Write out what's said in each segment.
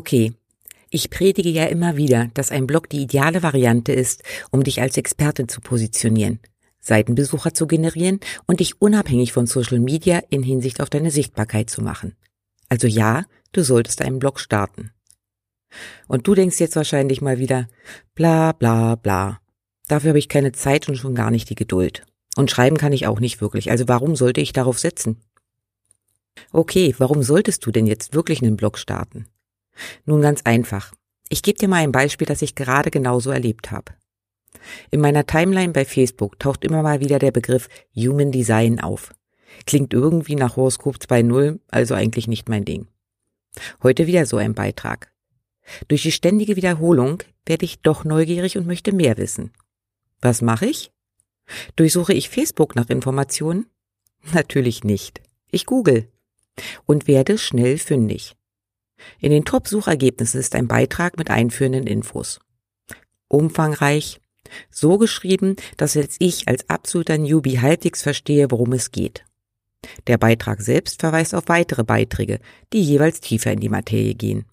Okay. Ich predige ja immer wieder, dass ein Blog die ideale Variante ist, um dich als Expertin zu positionieren, Seitenbesucher zu generieren und dich unabhängig von Social Media in Hinsicht auf deine Sichtbarkeit zu machen. Also ja, du solltest einen Blog starten. Und du denkst jetzt wahrscheinlich mal wieder, bla bla bla. Dafür habe ich keine Zeit und schon gar nicht die Geduld. Und schreiben kann ich auch nicht wirklich, also warum sollte ich darauf setzen? Okay, warum solltest du denn jetzt wirklich einen Blog starten? Nun ganz einfach. Ich gebe dir mal ein Beispiel, das ich gerade genauso erlebt habe. In meiner Timeline bei Facebook taucht immer mal wieder der Begriff Human Design auf. Klingt irgendwie nach Horoskop 2.0, also eigentlich nicht mein Ding. Heute wieder so ein Beitrag. Durch die ständige Wiederholung werde ich doch neugierig und möchte mehr wissen. Was mache ich? Durchsuche ich Facebook nach Informationen? Natürlich nicht. Ich google und werde schnell fündig. In den Top-Suchergebnissen ist ein Beitrag mit einführenden Infos. Umfangreich, so geschrieben, dass jetzt ich als absoluter Newbie halbwegs verstehe, worum es geht. Der Beitrag selbst verweist auf weitere Beiträge, die jeweils tiefer in die Materie gehen.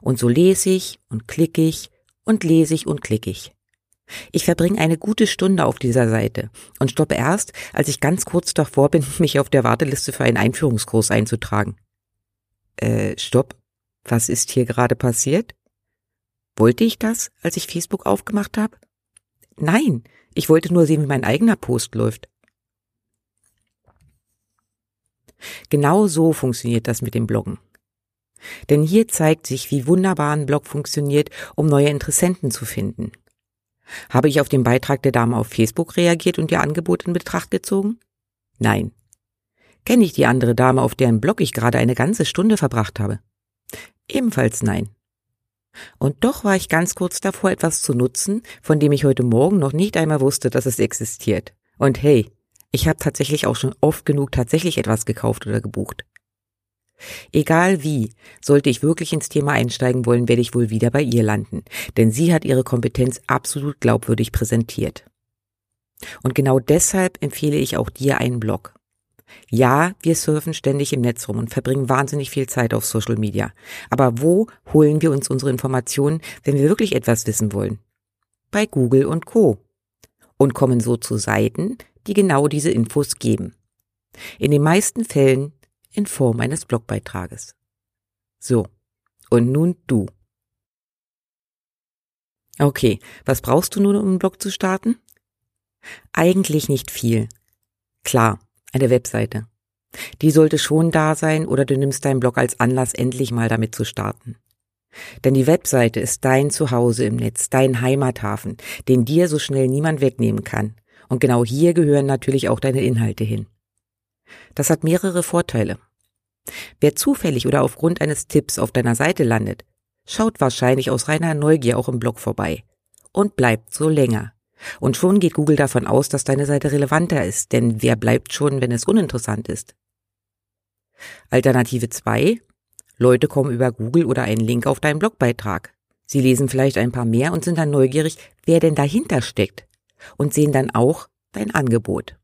Und so lese ich und klicke ich und lese ich und klicke ich. Ich verbringe eine gute Stunde auf dieser Seite und stoppe erst, als ich ganz kurz davor bin, mich auf der Warteliste für einen Einführungskurs einzutragen. Äh, stopp. Was ist hier gerade passiert? Wollte ich das, als ich Facebook aufgemacht habe? Nein, ich wollte nur sehen, wie mein eigener Post läuft. Genau so funktioniert das mit dem Bloggen. Denn hier zeigt sich, wie wunderbar ein Blog funktioniert, um neue Interessenten zu finden. Habe ich auf den Beitrag der Dame auf Facebook reagiert und ihr Angebot in Betracht gezogen? Nein. Kenne ich die andere Dame, auf deren Blog ich gerade eine ganze Stunde verbracht habe? Ebenfalls nein. Und doch war ich ganz kurz davor, etwas zu nutzen, von dem ich heute Morgen noch nicht einmal wusste, dass es existiert. Und hey, ich habe tatsächlich auch schon oft genug tatsächlich etwas gekauft oder gebucht. Egal wie, sollte ich wirklich ins Thema einsteigen wollen, werde ich wohl wieder bei ihr landen, denn sie hat ihre Kompetenz absolut glaubwürdig präsentiert. Und genau deshalb empfehle ich auch dir einen Blog. Ja, wir surfen ständig im Netz rum und verbringen wahnsinnig viel Zeit auf Social Media. Aber wo holen wir uns unsere Informationen, wenn wir wirklich etwas wissen wollen? Bei Google und Co. Und kommen so zu Seiten, die genau diese Infos geben. In den meisten Fällen in Form eines Blogbeitrages. So, und nun du. Okay, was brauchst du nun, um einen Blog zu starten? Eigentlich nicht viel. Klar, eine Webseite. Die sollte schon da sein oder du nimmst deinen Blog als Anlass, endlich mal damit zu starten. Denn die Webseite ist dein Zuhause im Netz, dein Heimathafen, den dir so schnell niemand wegnehmen kann. Und genau hier gehören natürlich auch deine Inhalte hin. Das hat mehrere Vorteile. Wer zufällig oder aufgrund eines Tipps auf deiner Seite landet, schaut wahrscheinlich aus reiner Neugier auch im Blog vorbei und bleibt so länger. Und schon geht Google davon aus, dass deine Seite relevanter ist, denn wer bleibt schon, wenn es uninteressant ist? Alternative 2. Leute kommen über Google oder einen Link auf deinen Blogbeitrag. Sie lesen vielleicht ein paar mehr und sind dann neugierig, wer denn dahinter steckt und sehen dann auch dein Angebot.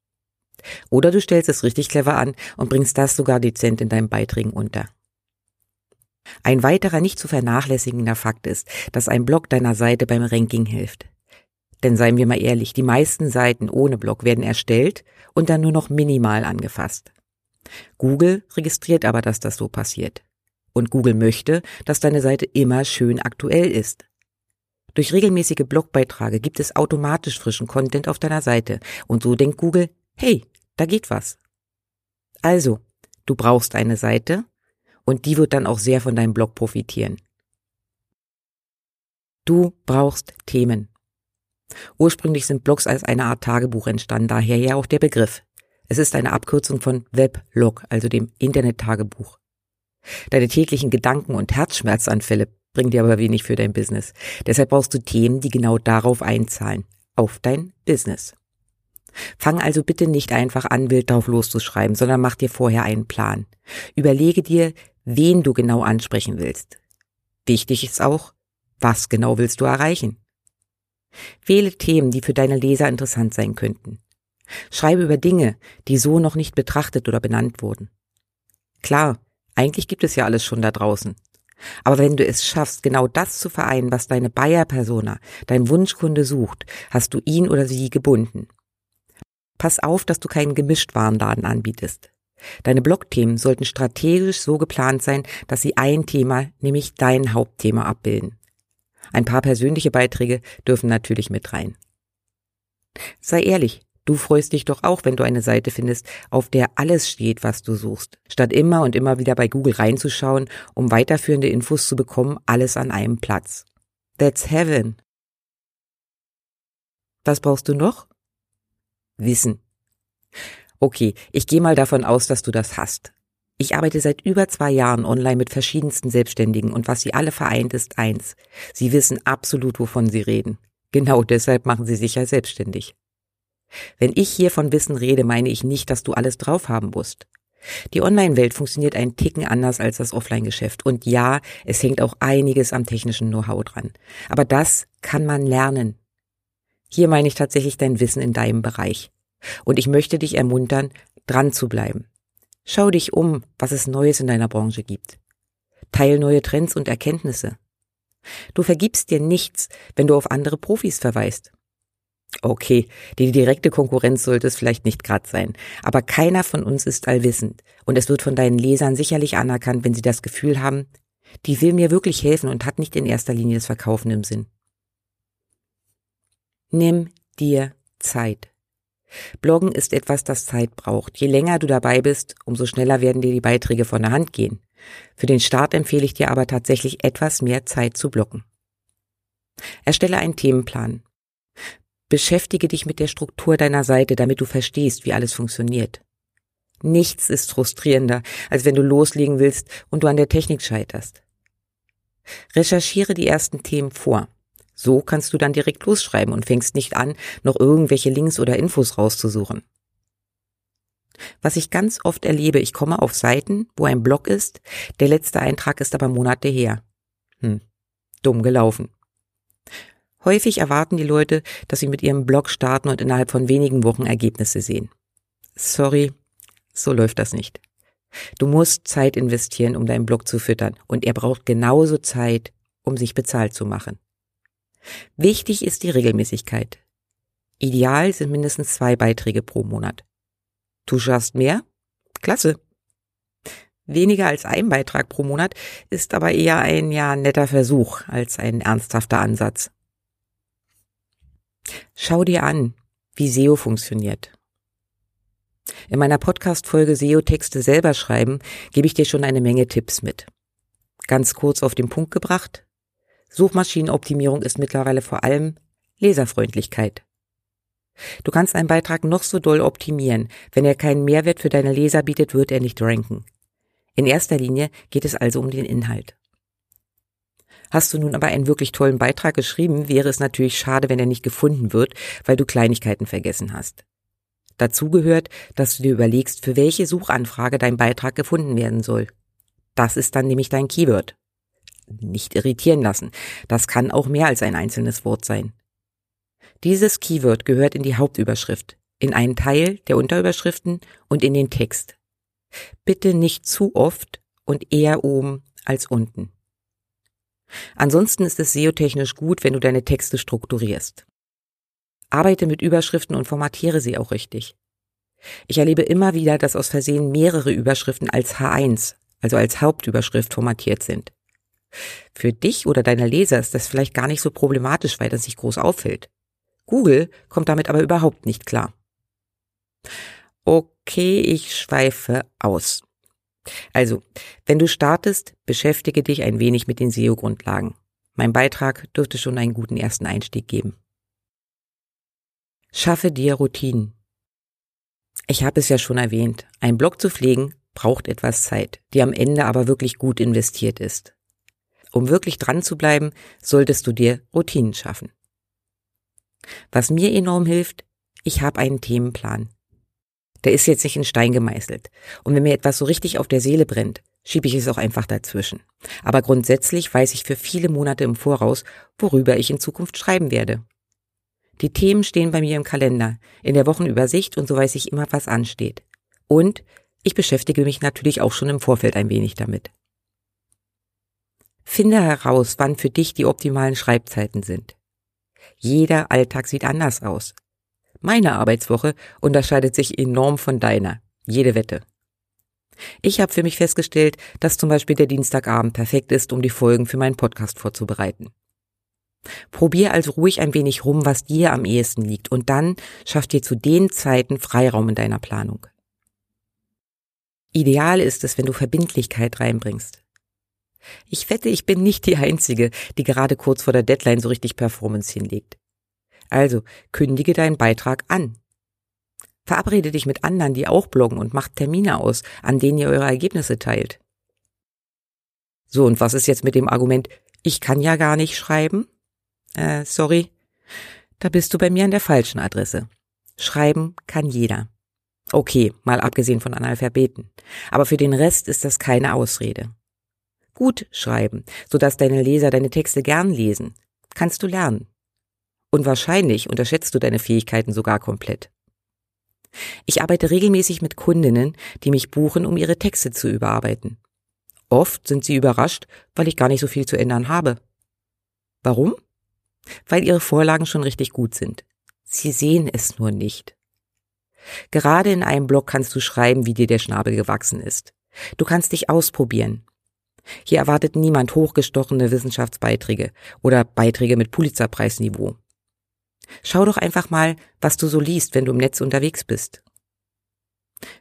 Oder du stellst es richtig clever an und bringst das sogar dezent in deinen Beiträgen unter. Ein weiterer nicht zu vernachlässigender Fakt ist, dass ein Blog deiner Seite beim Ranking hilft. Denn seien wir mal ehrlich, die meisten Seiten ohne Blog werden erstellt und dann nur noch minimal angefasst. Google registriert aber, dass das so passiert. Und Google möchte, dass deine Seite immer schön aktuell ist. Durch regelmäßige Blogbeiträge gibt es automatisch frischen Content auf deiner Seite und so denkt Google, hey, da geht was. Also, du brauchst eine Seite und die wird dann auch sehr von deinem Blog profitieren. Du brauchst Themen. Ursprünglich sind Blogs als eine Art Tagebuch entstanden, daher ja auch der Begriff. Es ist eine Abkürzung von Weblog, also dem Internet-Tagebuch. Deine täglichen Gedanken und Herzschmerzanfälle bringen dir aber wenig für dein Business. Deshalb brauchst du Themen, die genau darauf einzahlen. Auf dein Business. Fang also bitte nicht einfach an, wild drauf loszuschreiben, sondern mach dir vorher einen Plan. Überlege dir, wen du genau ansprechen willst. Wichtig ist auch, was genau willst du erreichen? Wähle Themen, die für deine Leser interessant sein könnten. Schreibe über Dinge, die so noch nicht betrachtet oder benannt wurden. Klar, eigentlich gibt es ja alles schon da draußen. Aber wenn du es schaffst, genau das zu vereinen, was deine Bayer-Persona, dein Wunschkunde sucht, hast du ihn oder sie gebunden. Pass auf, dass du keinen Gemischtwarenladen anbietest. Deine Blogthemen sollten strategisch so geplant sein, dass sie ein Thema, nämlich dein Hauptthema abbilden. Ein paar persönliche Beiträge dürfen natürlich mit rein. Sei ehrlich, du freust dich doch auch, wenn du eine Seite findest, auf der alles steht, was du suchst, statt immer und immer wieder bei Google reinzuschauen, um weiterführende Infos zu bekommen, alles an einem Platz. That's heaven. Was brauchst du noch? Wissen. Okay, ich gehe mal davon aus, dass du das hast. Ich arbeite seit über zwei Jahren online mit verschiedensten Selbstständigen und was sie alle vereint ist eins. Sie wissen absolut, wovon sie reden. Genau deshalb machen sie sich ja selbstständig. Wenn ich hier von Wissen rede, meine ich nicht, dass du alles drauf haben musst. Die Online-Welt funktioniert ein Ticken anders als das Offline-Geschäft. Und ja, es hängt auch einiges am technischen Know-how dran. Aber das kann man lernen. Hier meine ich tatsächlich dein Wissen in deinem Bereich. Und ich möchte dich ermuntern, dran zu bleiben. Schau dich um, was es Neues in deiner Branche gibt. Teil neue Trends und Erkenntnisse. Du vergibst dir nichts, wenn du auf andere Profis verweist. Okay, die direkte Konkurrenz sollte es vielleicht nicht grad sein, aber keiner von uns ist allwissend und es wird von deinen Lesern sicherlich anerkannt, wenn sie das Gefühl haben, die will mir wirklich helfen und hat nicht in erster Linie das Verkaufen im Sinn. Nimm dir Zeit. Bloggen ist etwas, das Zeit braucht. Je länger du dabei bist, umso schneller werden dir die Beiträge von der Hand gehen. Für den Start empfehle ich dir aber tatsächlich etwas mehr Zeit zu blocken. Erstelle einen Themenplan. Beschäftige dich mit der Struktur deiner Seite, damit du verstehst, wie alles funktioniert. Nichts ist frustrierender, als wenn du loslegen willst und du an der Technik scheiterst. Recherchiere die ersten Themen vor. So kannst du dann direkt losschreiben und fängst nicht an, noch irgendwelche Links oder Infos rauszusuchen. Was ich ganz oft erlebe, ich komme auf Seiten, wo ein Blog ist, der letzte Eintrag ist aber Monate her. Hm, dumm gelaufen. Häufig erwarten die Leute, dass sie mit ihrem Blog starten und innerhalb von wenigen Wochen Ergebnisse sehen. Sorry, so läuft das nicht. Du musst Zeit investieren, um deinen Blog zu füttern, und er braucht genauso Zeit, um sich bezahlt zu machen. Wichtig ist die Regelmäßigkeit. Ideal sind mindestens zwei Beiträge pro Monat. Du schaffst mehr? Klasse. Weniger als ein Beitrag pro Monat ist aber eher ein ja netter Versuch als ein ernsthafter Ansatz. Schau dir an, wie SEO funktioniert. In meiner Podcast-Folge SEO-Texte selber schreiben gebe ich dir schon eine Menge Tipps mit. Ganz kurz auf den Punkt gebracht. Suchmaschinenoptimierung ist mittlerweile vor allem Leserfreundlichkeit. Du kannst einen Beitrag noch so doll optimieren. Wenn er keinen Mehrwert für deine Leser bietet, wird er nicht ranken. In erster Linie geht es also um den Inhalt. Hast du nun aber einen wirklich tollen Beitrag geschrieben, wäre es natürlich schade, wenn er nicht gefunden wird, weil du Kleinigkeiten vergessen hast. Dazu gehört, dass du dir überlegst, für welche Suchanfrage dein Beitrag gefunden werden soll. Das ist dann nämlich dein Keyword nicht irritieren lassen. Das kann auch mehr als ein einzelnes Wort sein. Dieses Keyword gehört in die Hauptüberschrift, in einen Teil der Unterüberschriften und in den Text. Bitte nicht zu oft und eher oben als unten. Ansonsten ist es SEO-technisch gut, wenn du deine Texte strukturierst. Arbeite mit Überschriften und formatiere sie auch richtig. Ich erlebe immer wieder, dass aus Versehen mehrere Überschriften als H1, also als Hauptüberschrift formatiert sind. Für dich oder deine Leser ist das vielleicht gar nicht so problematisch, weil das sich groß auffällt. Google kommt damit aber überhaupt nicht klar. Okay, ich schweife aus. Also, wenn du startest, beschäftige dich ein wenig mit den SEO-Grundlagen. Mein Beitrag dürfte schon einen guten ersten Einstieg geben. Schaffe dir Routinen. Ich habe es ja schon erwähnt, ein Blog zu pflegen braucht etwas Zeit, die am Ende aber wirklich gut investiert ist. Um wirklich dran zu bleiben, solltest du dir Routinen schaffen. Was mir enorm hilft, ich habe einen Themenplan. Der ist jetzt nicht in Stein gemeißelt. Und wenn mir etwas so richtig auf der Seele brennt, schiebe ich es auch einfach dazwischen. Aber grundsätzlich weiß ich für viele Monate im Voraus, worüber ich in Zukunft schreiben werde. Die Themen stehen bei mir im Kalender, in der Wochenübersicht und so weiß ich immer, was ansteht. Und ich beschäftige mich natürlich auch schon im Vorfeld ein wenig damit. Finde heraus, wann für dich die optimalen Schreibzeiten sind. Jeder Alltag sieht anders aus. Meine Arbeitswoche unterscheidet sich enorm von deiner. Jede Wette. Ich habe für mich festgestellt, dass zum Beispiel der Dienstagabend perfekt ist, um die Folgen für meinen Podcast vorzubereiten. Probier also ruhig ein wenig rum, was dir am ehesten liegt, und dann schaff dir zu den Zeiten Freiraum in deiner Planung. Ideal ist es, wenn du Verbindlichkeit reinbringst. Ich wette, ich bin nicht die Einzige, die gerade kurz vor der Deadline so richtig Performance hinlegt. Also kündige deinen Beitrag an. Verabrede dich mit anderen, die auch bloggen und macht Termine aus, an denen ihr eure Ergebnisse teilt. So, und was ist jetzt mit dem Argument, ich kann ja gar nicht schreiben? Äh, sorry. Da bist du bei mir an der falschen Adresse. Schreiben kann jeder. Okay, mal abgesehen von Analphabeten. Aber für den Rest ist das keine Ausrede. Gut schreiben, sodass deine Leser deine Texte gern lesen, kannst du lernen. Und wahrscheinlich unterschätzt du deine Fähigkeiten sogar komplett. Ich arbeite regelmäßig mit Kundinnen, die mich buchen, um ihre Texte zu überarbeiten. Oft sind sie überrascht, weil ich gar nicht so viel zu ändern habe. Warum? Weil ihre Vorlagen schon richtig gut sind. Sie sehen es nur nicht. Gerade in einem Blog kannst du schreiben, wie dir der Schnabel gewachsen ist. Du kannst dich ausprobieren. Hier erwartet niemand hochgestochene Wissenschaftsbeiträge oder Beiträge mit Pulitzerpreisniveau. Schau doch einfach mal, was du so liest, wenn du im Netz unterwegs bist.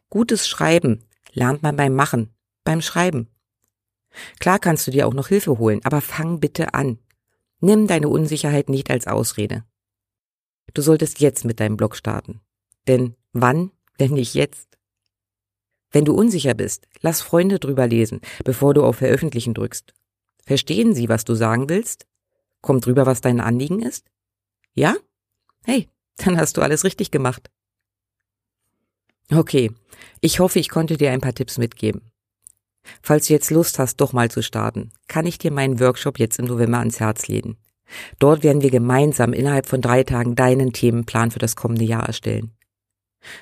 Gutes Schreiben lernt man beim Machen, beim Schreiben. Klar kannst du dir auch noch Hilfe holen, aber fang bitte an. Nimm deine Unsicherheit nicht als Ausrede. Du solltest jetzt mit deinem Blog starten. Denn wann, wenn nicht jetzt? Wenn du unsicher bist, lass Freunde drüber lesen, bevor du auf Veröffentlichen drückst. Verstehen sie, was du sagen willst? Kommt drüber, was dein Anliegen ist? Ja? Hey, dann hast du alles richtig gemacht. Okay, ich hoffe, ich konnte dir ein paar Tipps mitgeben. Falls du jetzt Lust hast, doch mal zu starten, kann ich dir meinen Workshop jetzt im November ans Herz legen. Dort werden wir gemeinsam innerhalb von drei Tagen deinen Themenplan für das kommende Jahr erstellen.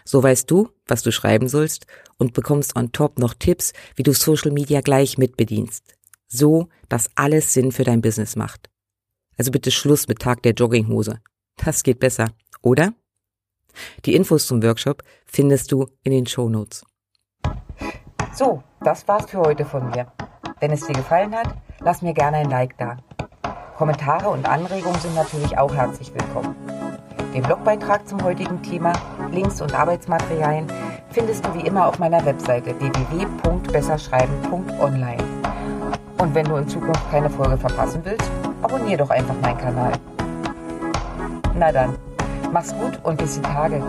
So weißt du, was du schreiben sollst und bekommst on top noch Tipps, wie du Social Media gleich mitbedienst. So, dass alles Sinn für dein Business macht. Also bitte Schluss mit Tag der Jogginghose. Das geht besser, oder? Die Infos zum Workshop findest du in den Show Notes. So, das war's für heute von mir. Wenn es dir gefallen hat, lass mir gerne ein Like da. Kommentare und Anregungen sind natürlich auch herzlich willkommen. Den Blogbeitrag zum heutigen Thema, Links und Arbeitsmaterialien findest du wie immer auf meiner Webseite www.besserschreiben.online. Und wenn du in Zukunft keine Folge verpassen willst, abonniere doch einfach meinen Kanal. Na dann, mach's gut und bis die Tage.